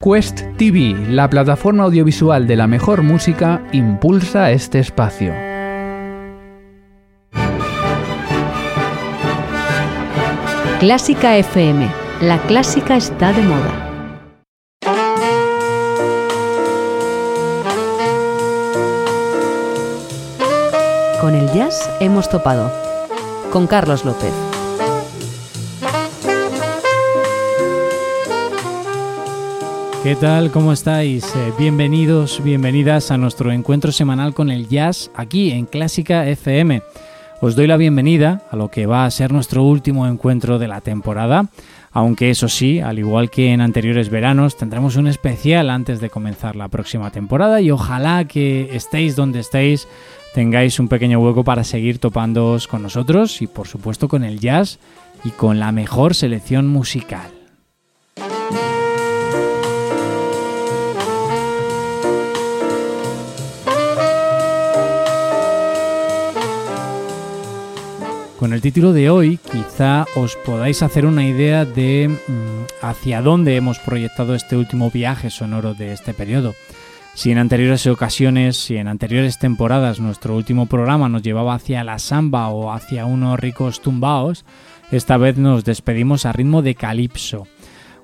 Quest TV, la plataforma audiovisual de la mejor música, impulsa este espacio. Clásica FM. La clásica está de moda. Con el jazz hemos topado. Con Carlos López. ¿Qué tal? ¿Cómo estáis? Eh, bienvenidos, bienvenidas a nuestro encuentro semanal con el jazz aquí en Clásica FM. Os doy la bienvenida a lo que va a ser nuestro último encuentro de la temporada, aunque eso sí, al igual que en anteriores veranos, tendremos un especial antes de comenzar la próxima temporada y ojalá que estéis donde estéis, tengáis un pequeño hueco para seguir topándoos con nosotros y por supuesto con el jazz y con la mejor selección musical. Con el título de hoy quizá os podáis hacer una idea de mm, hacia dónde hemos proyectado este último viaje sonoro de este periodo. Si en anteriores ocasiones, si en anteriores temporadas nuestro último programa nos llevaba hacia la samba o hacia unos ricos tumbaos, esta vez nos despedimos a ritmo de calipso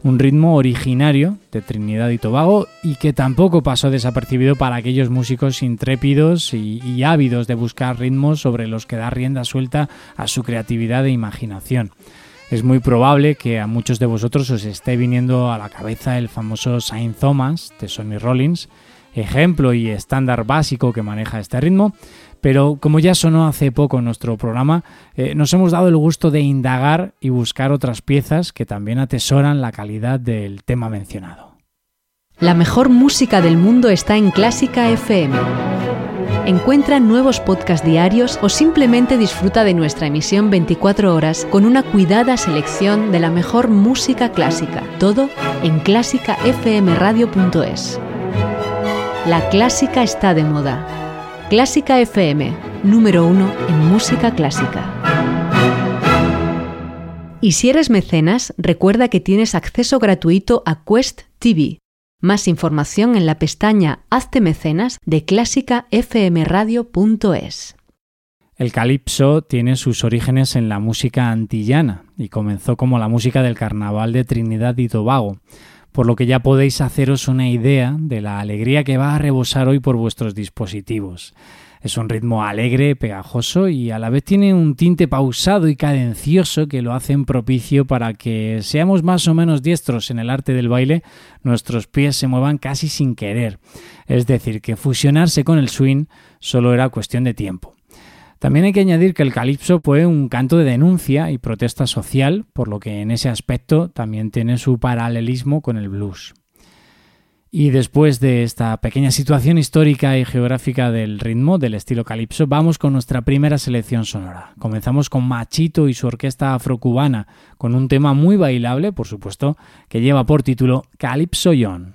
un ritmo originario de Trinidad y Tobago y que tampoco pasó desapercibido para aquellos músicos intrépidos y, ávidos de buscar ritmos sobre los que dar rienda suelta a su creatividad e imaginación. Es muy probable que a muchos de vosotros os esté viniendo a la cabeza el famoso Saint Thomas de Sonny Rollins, ejemplo y estándar básico que maneja este ritmo, pero como ya sonó hace poco nuestro programa, eh, nos hemos dado el gusto de indagar y buscar otras piezas que también atesoran la calidad del tema mencionado. La mejor música del mundo está en Clásica FM. Encuentra nuevos podcasts diarios o simplemente disfruta de nuestra emisión 24 horas con una cuidada selección de la mejor música clásica. Todo en clásicafmradio.es. La clásica está de moda Clásica FM, número uno en música clásica. Y si eres mecenas, recuerda que tienes acceso gratuito a Quest TV. Más información en la pestaña Hazte mecenas de clásicafmradio.es. El calipso tiene sus orígenes en la música antillana y comenzó como la música del carnaval de Trinidad y Tobago por lo que ya podéis haceros una idea de la alegría que va a rebosar hoy por vuestros dispositivos. Es un ritmo alegre, pegajoso y a la vez tiene un tinte pausado y cadencioso que lo hacen propicio para que seamos más o menos diestros en el arte del baile, nuestros pies se muevan casi sin querer. Es decir, que fusionarse con el swing solo era cuestión de tiempo. También hay que añadir que el calipso fue un canto de denuncia y protesta social, por lo que en ese aspecto también tiene su paralelismo con el blues. Y después de esta pequeña situación histórica y geográfica del ritmo del estilo calipso, vamos con nuestra primera selección sonora. Comenzamos con Machito y su orquesta afrocubana, con un tema muy bailable, por supuesto, que lleva por título Calypso Yon.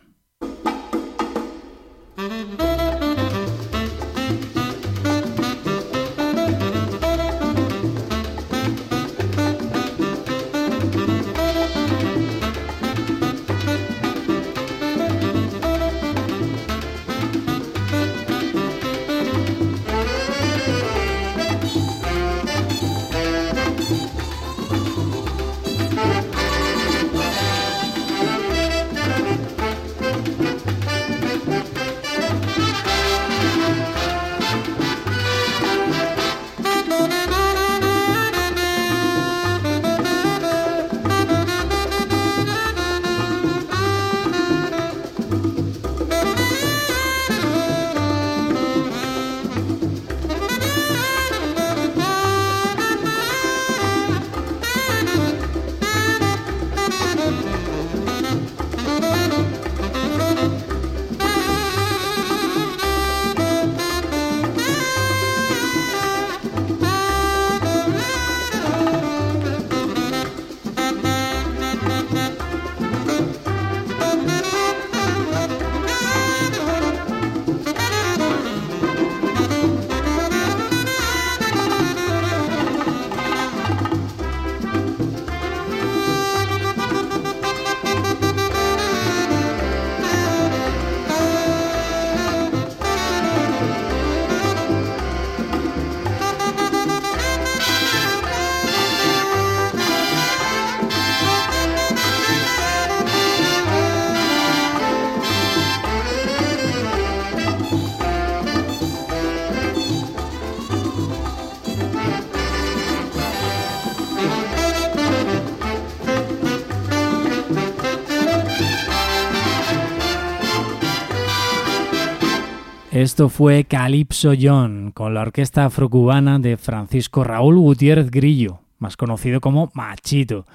Esto fue Calypso John con la orquesta afrocubana de Francisco Raúl Gutiérrez Grillo, más conocido como Machito,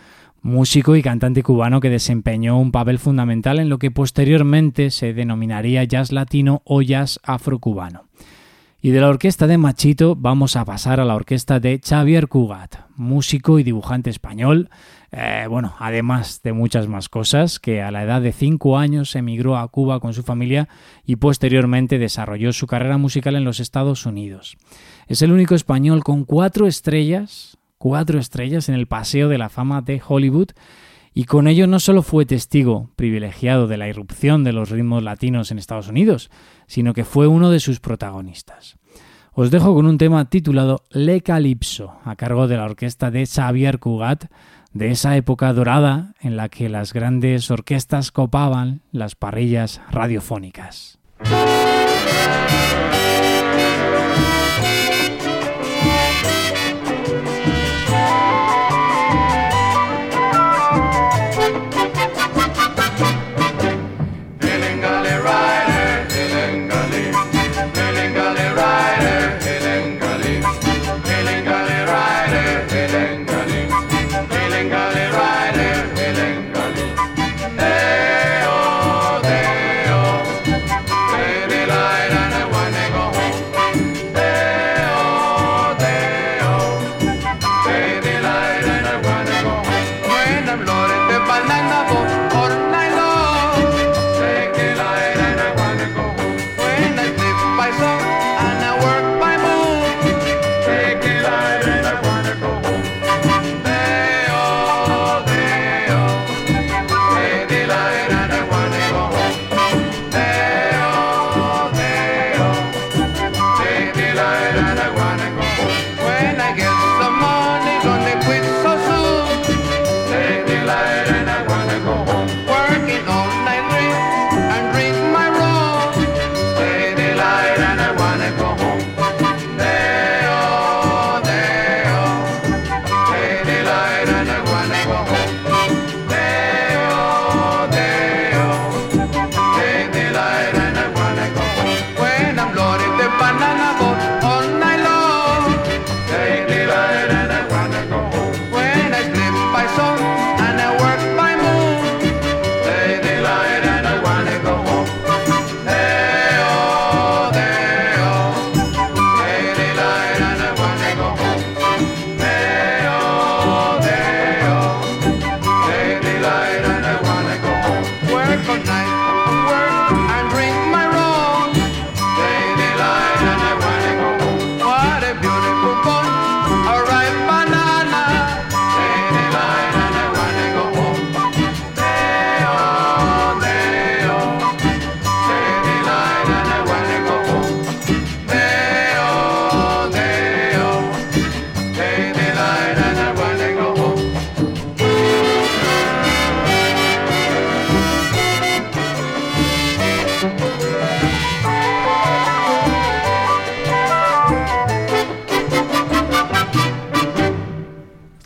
músico y cantante cubano que desempeñó un papel fundamental en lo que posteriormente se denominaría jazz latino o jazz afrocubano. Y de la orquesta de Machito vamos a pasar a la orquesta de Xavier Cugat, músico y dibujante español, eh, bueno, además de muchas más cosas, que a la edad de 5 años emigró a Cuba con su familia y posteriormente desarrolló su carrera musical en los Estados Unidos. Es el único español con cuatro estrellas, cuatro estrellas en el Paseo de la Fama de Hollywood, y con ello no solo fue testigo privilegiado de la irrupción de los ritmos latinos en Estados Unidos, sino que fue uno de sus protagonistas. Os dejo con un tema titulado Le Calypso, a cargo de la orquesta de Xavier Cugat, de esa época dorada en la que las grandes orquestas copaban las parrillas radiofónicas.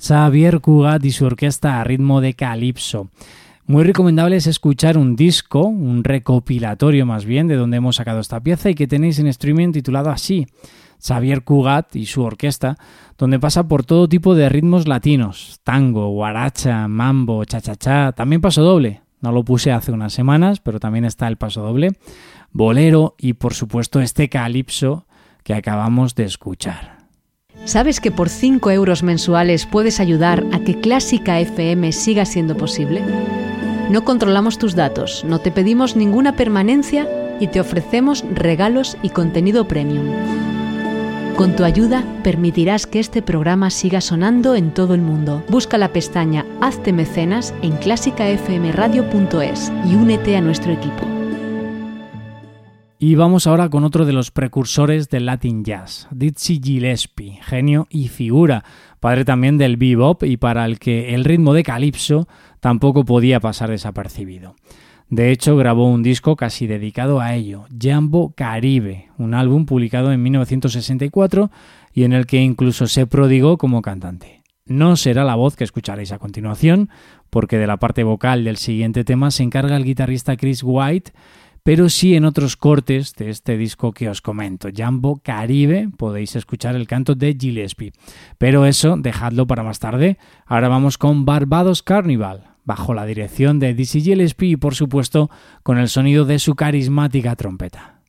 Xavier Cugat y su orquesta a ritmo de calipso. Muy recomendable es escuchar un disco, un recopilatorio más bien, de donde hemos sacado esta pieza y que tenéis en streaming titulado así, Xavier Cugat y su orquesta, donde pasa por todo tipo de ritmos latinos, tango, guaracha, mambo, cha-cha-cha, también paso doble, no lo puse hace unas semanas, pero también está el paso doble, bolero y por supuesto este calipso que acabamos de escuchar. ¿Sabes que por 5 euros mensuales puedes ayudar a que Clásica FM siga siendo posible? No controlamos tus datos, no te pedimos ninguna permanencia y te ofrecemos regalos y contenido premium. Con tu ayuda permitirás que este programa siga sonando en todo el mundo. Busca la pestaña Hazte mecenas en clásicafmradio.es y únete a nuestro equipo. Y vamos ahora con otro de los precursores del Latin Jazz, Dizzy Gillespie, genio y figura, padre también del bebop y para el que el ritmo de calipso tampoco podía pasar desapercibido. De hecho, grabó un disco casi dedicado a ello, Jambo Caribe, un álbum publicado en 1964 y en el que incluso se prodigó como cantante. No será la voz que escucharéis a continuación, porque de la parte vocal del siguiente tema se encarga el guitarrista Chris White, pero sí en otros cortes de este disco que os comento. Jambo Caribe, podéis escuchar el canto de Gillespie. Pero eso, dejadlo para más tarde. Ahora vamos con Barbados Carnival, bajo la dirección de Dizzy Gillespie y por supuesto con el sonido de su carismática trompeta.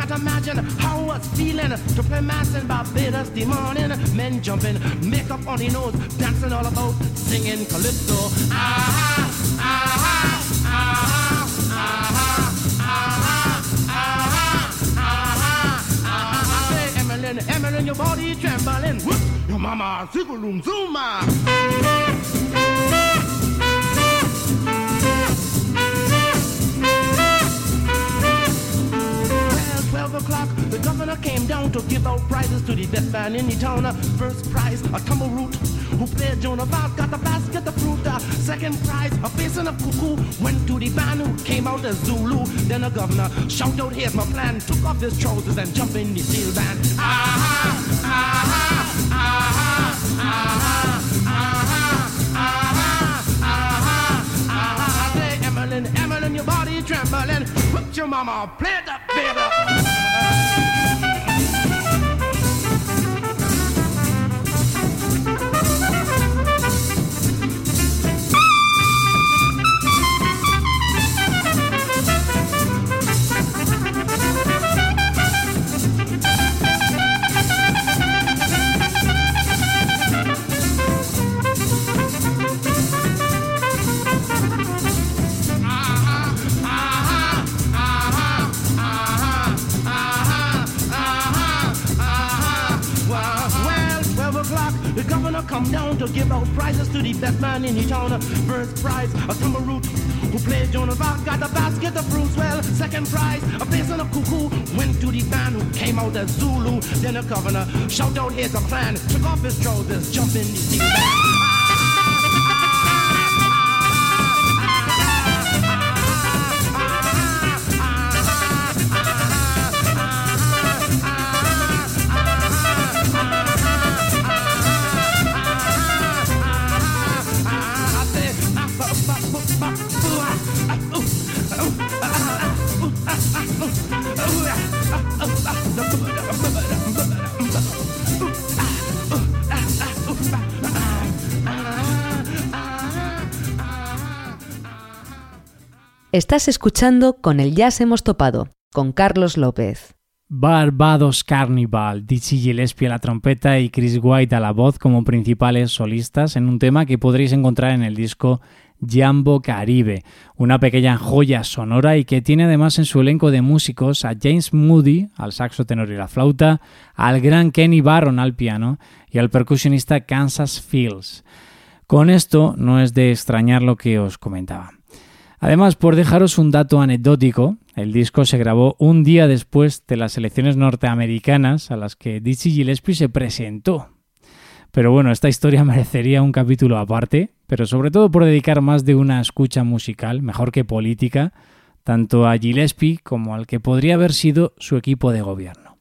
Can't imagine how I was feeling to play mass in Barbados the morning. Men jumping, makeup on their nose, dancing all about, singing calypso. Ah, ah, ah, ah, ah, Emmeline, Emmeline, your body trembling. Whoop, your mama, zigaloom, zooma. 12 o'clock, the governor came down to give out prizes to the best man in the town. First prize, a tumble root. Who played Joan of Arc, got the basket of fruit. Second prize, a basin of cuckoo. Went to the band who came out as Zulu. Then the governor shouted out, here's my plan. Took off his trousers and jumped in the steel band. Ah ha! Ah ha! Ah ha! Ah ha! ah, ah, ah, ah, ah, ah, ah, ah, ah, ah, ah, ah, ah, your mama, play it up, play it up. To give out prizes to the best man in the town. First prize, a tumble root who played Joan of Arc, got a basket of fruits. Well, second prize, a basin of cuckoo went to the band who came out as Zulu. Then the governor shout out, here's a plan. Took off his trousers, jumped in the steel Estás escuchando Con el Jazz hemos topado, con Carlos López. Barbados Carnival, Dizzy Gillespie a la trompeta y Chris White a la voz como principales solistas en un tema que podréis encontrar en el disco Jambo Caribe, una pequeña joya sonora y que tiene además en su elenco de músicos a James Moody al saxo tenor y la flauta, al gran Kenny Barron al piano y al percusionista Kansas Fields. Con esto no es de extrañar lo que os comentaba. Además, por dejaros un dato anecdótico, el disco se grabó un día después de las elecciones norteamericanas a las que Dizzy Gillespie se presentó. Pero bueno, esta historia merecería un capítulo aparte, pero sobre todo por dedicar más de una escucha musical, mejor que política, tanto a Gillespie como al que podría haber sido su equipo de gobierno.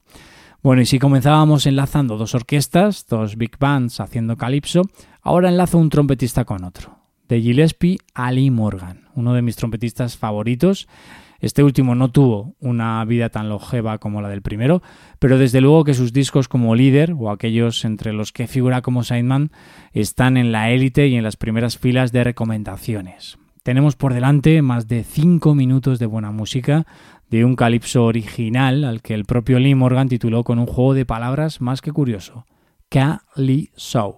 Bueno, y si comenzábamos enlazando dos orquestas, dos big bands haciendo calipso, ahora enlazo un trompetista con otro de Gillespie Ali Morgan, uno de mis trompetistas favoritos. Este último no tuvo una vida tan longeva como la del primero, pero desde luego que sus discos como líder o aquellos entre los que figura como Sideman están en la élite y en las primeras filas de recomendaciones. Tenemos por delante más de 5 minutos de buena música de un calipso original al que el propio Lee Morgan tituló con un juego de palabras más que curioso, Cali Show.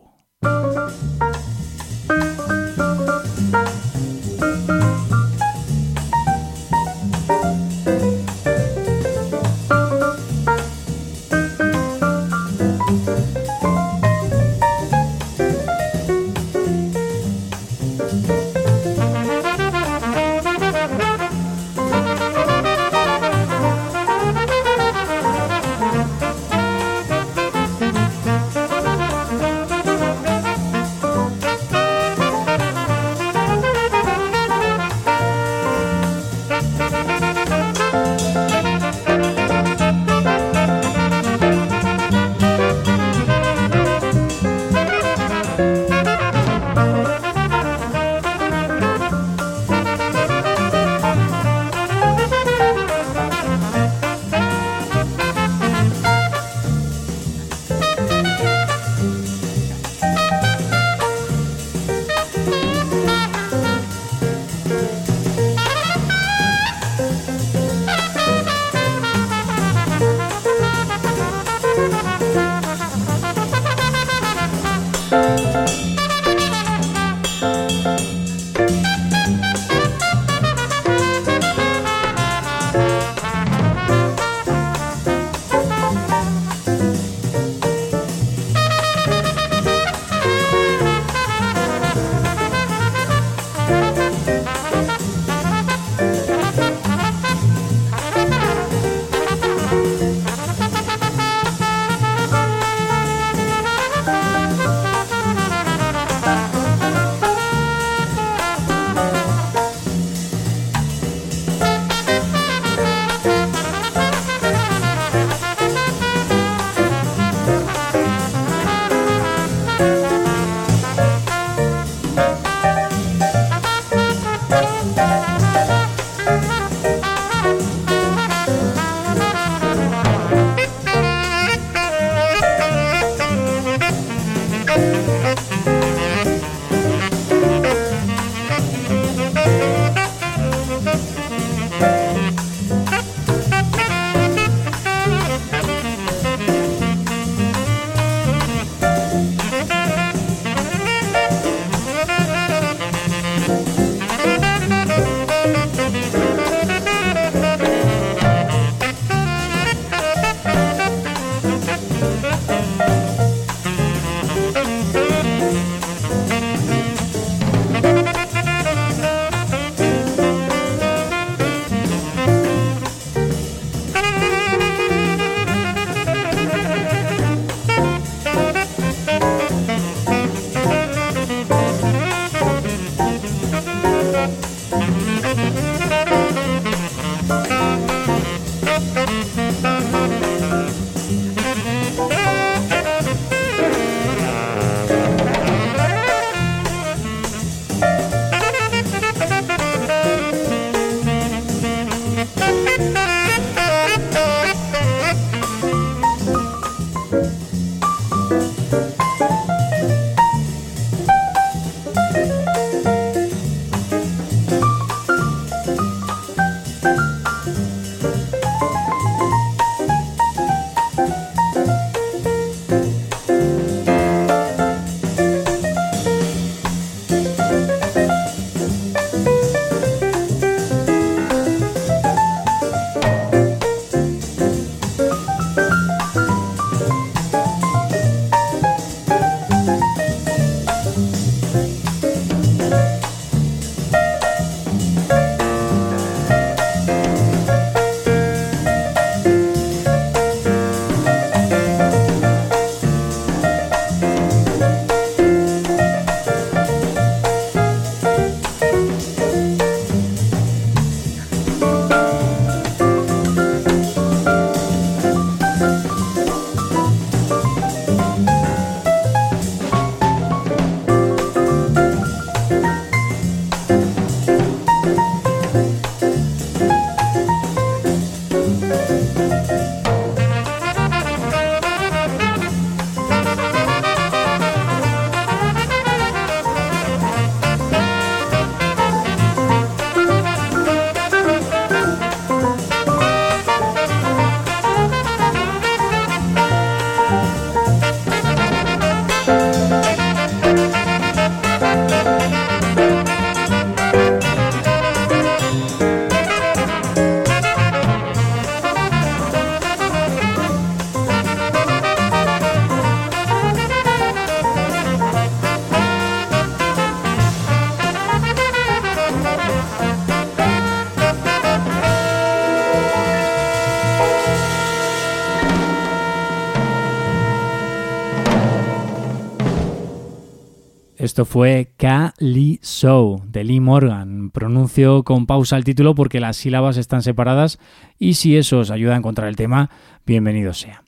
Esto fue K-Lee-So de Lee Morgan. Pronuncio con pausa el título porque las sílabas están separadas y si eso os ayuda a encontrar el tema, bienvenido sea.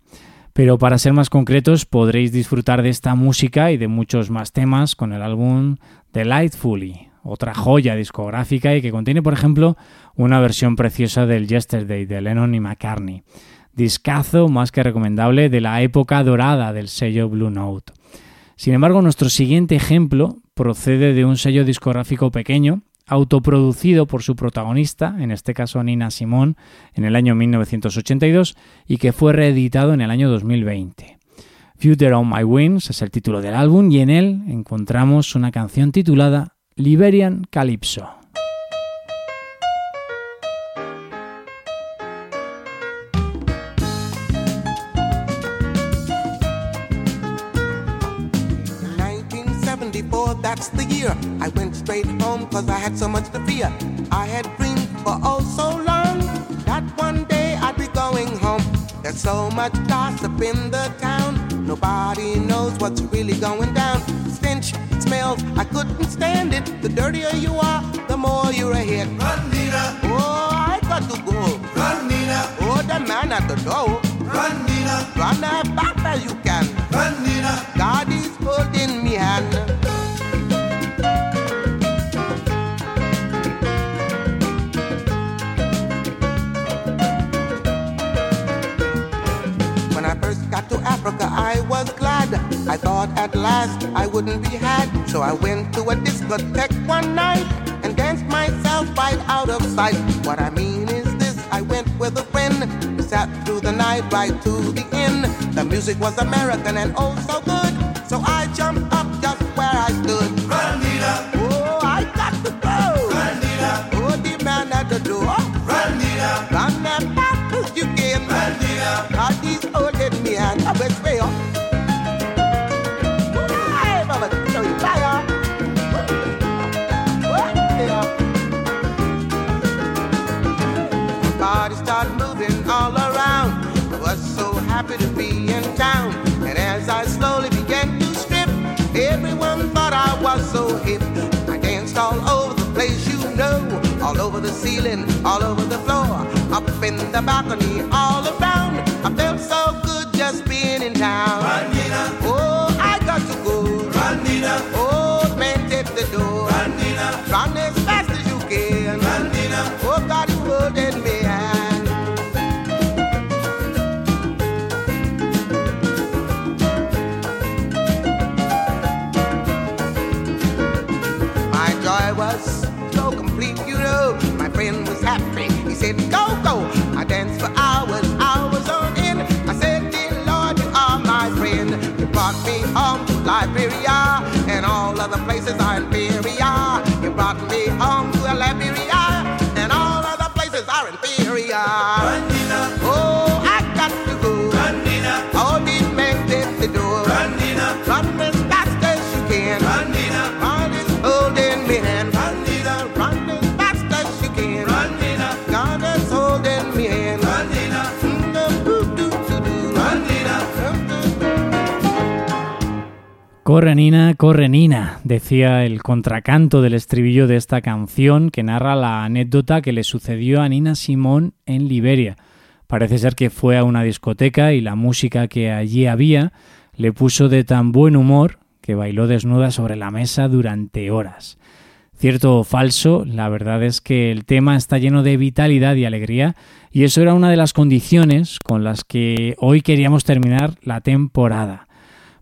Pero para ser más concretos, podréis disfrutar de esta música y de muchos más temas con el álbum Delightfully, otra joya discográfica y que contiene, por ejemplo, una versión preciosa del Yesterday de Lennon y McCartney. Discazo más que recomendable de la época dorada del sello Blue Note. Sin embargo, nuestro siguiente ejemplo procede de un sello discográfico pequeño, autoproducido por su protagonista, en este caso Nina Simón, en el año 1982 y que fue reeditado en el año 2020. Future on My Wings es el título del álbum y en él encontramos una canción titulada Liberian Calypso. That's the year I went straight home cause I had so much to fear. I had dreamed for oh so long that one day I'd be going home. There's so much gossip in the town, nobody knows what's really going down. Stench, smells, I couldn't stand it. The dirtier you are, the more you're ahead. Run, Nina! Oh, I got to go. Run, Nina! Oh, the man at the door. Run, Nina! Run as fast as you can. At last I wouldn't be had. So I went to a discotheque one night and danced myself right out of sight. What I mean is this I went with a friend. We sat through the night right to the end. The music was American and oh so good. So I jumped up just where I stood. Body moving all around. I was so happy to be in town. And as I slowly began to strip, everyone thought I was so hip. I danced all over the place, you know, all over the ceiling, all over the floor, up in the balcony, all around. I felt so good Hallelujah. Corre Nina, corre Nina, decía el contracanto del estribillo de esta canción que narra la anécdota que le sucedió a Nina Simón en Liberia. Parece ser que fue a una discoteca y la música que allí había le puso de tan buen humor que bailó desnuda sobre la mesa durante horas. Cierto o falso, la verdad es que el tema está lleno de vitalidad y alegría y eso era una de las condiciones con las que hoy queríamos terminar la temporada.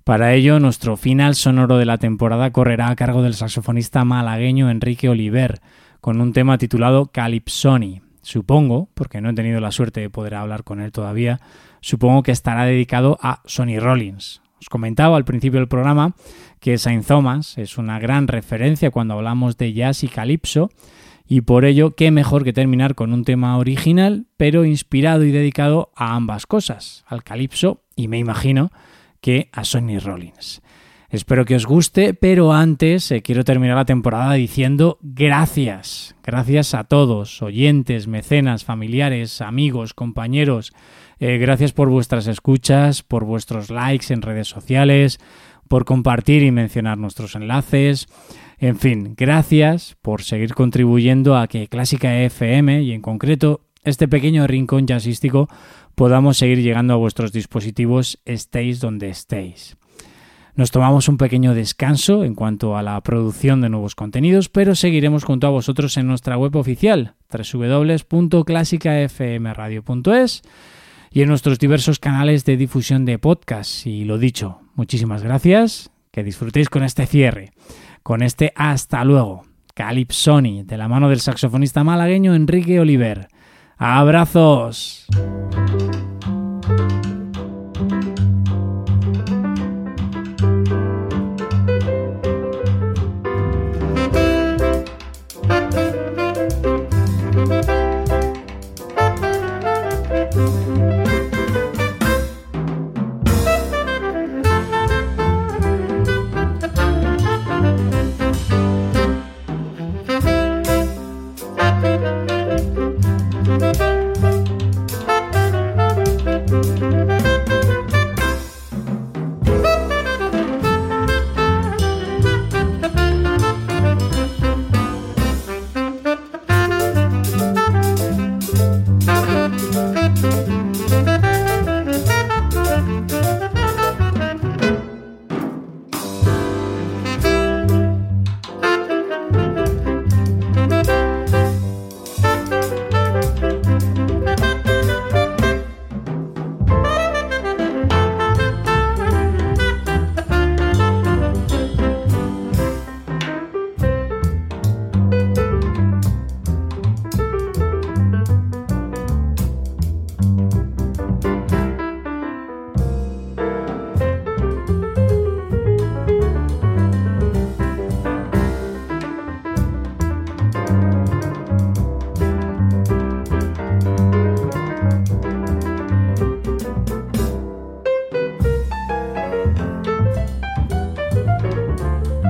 Para ello, nuestro final sonoro de la temporada correrá a cargo del saxofonista malagueño Enrique Oliver, con un tema titulado Calypsoni. Supongo, porque no he tenido la suerte de poder hablar con él todavía, supongo que estará dedicado a Sonny Rollins. Os comentaba al principio del programa que Saint Thomas es una gran referencia cuando hablamos de jazz y calipso, y por ello, qué mejor que terminar con un tema original, pero inspirado y dedicado a ambas cosas, al calipso y me imagino que a Sonny Rollins. Espero que os guste, pero antes eh, quiero terminar la temporada diciendo gracias. Gracias a todos, oyentes, mecenas, familiares, amigos, compañeros. Eh, gracias por vuestras escuchas, por vuestros likes en redes sociales, por compartir y mencionar nuestros enlaces. En fin, gracias por seguir contribuyendo a que Clásica FM y en concreto este pequeño rincón jazzístico podamos seguir llegando a vuestros dispositivos estéis donde estéis. Nos tomamos un pequeño descanso en cuanto a la producción de nuevos contenidos, pero seguiremos junto a vosotros en nuestra web oficial www.clásicafmradio.es y en nuestros diversos canales de difusión de podcast. Y lo dicho, muchísimas gracias, que disfrutéis con este cierre, con este hasta luego, Calypsoni, de la mano del saxofonista malagueño Enrique Oliver. Abrazos.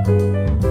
Música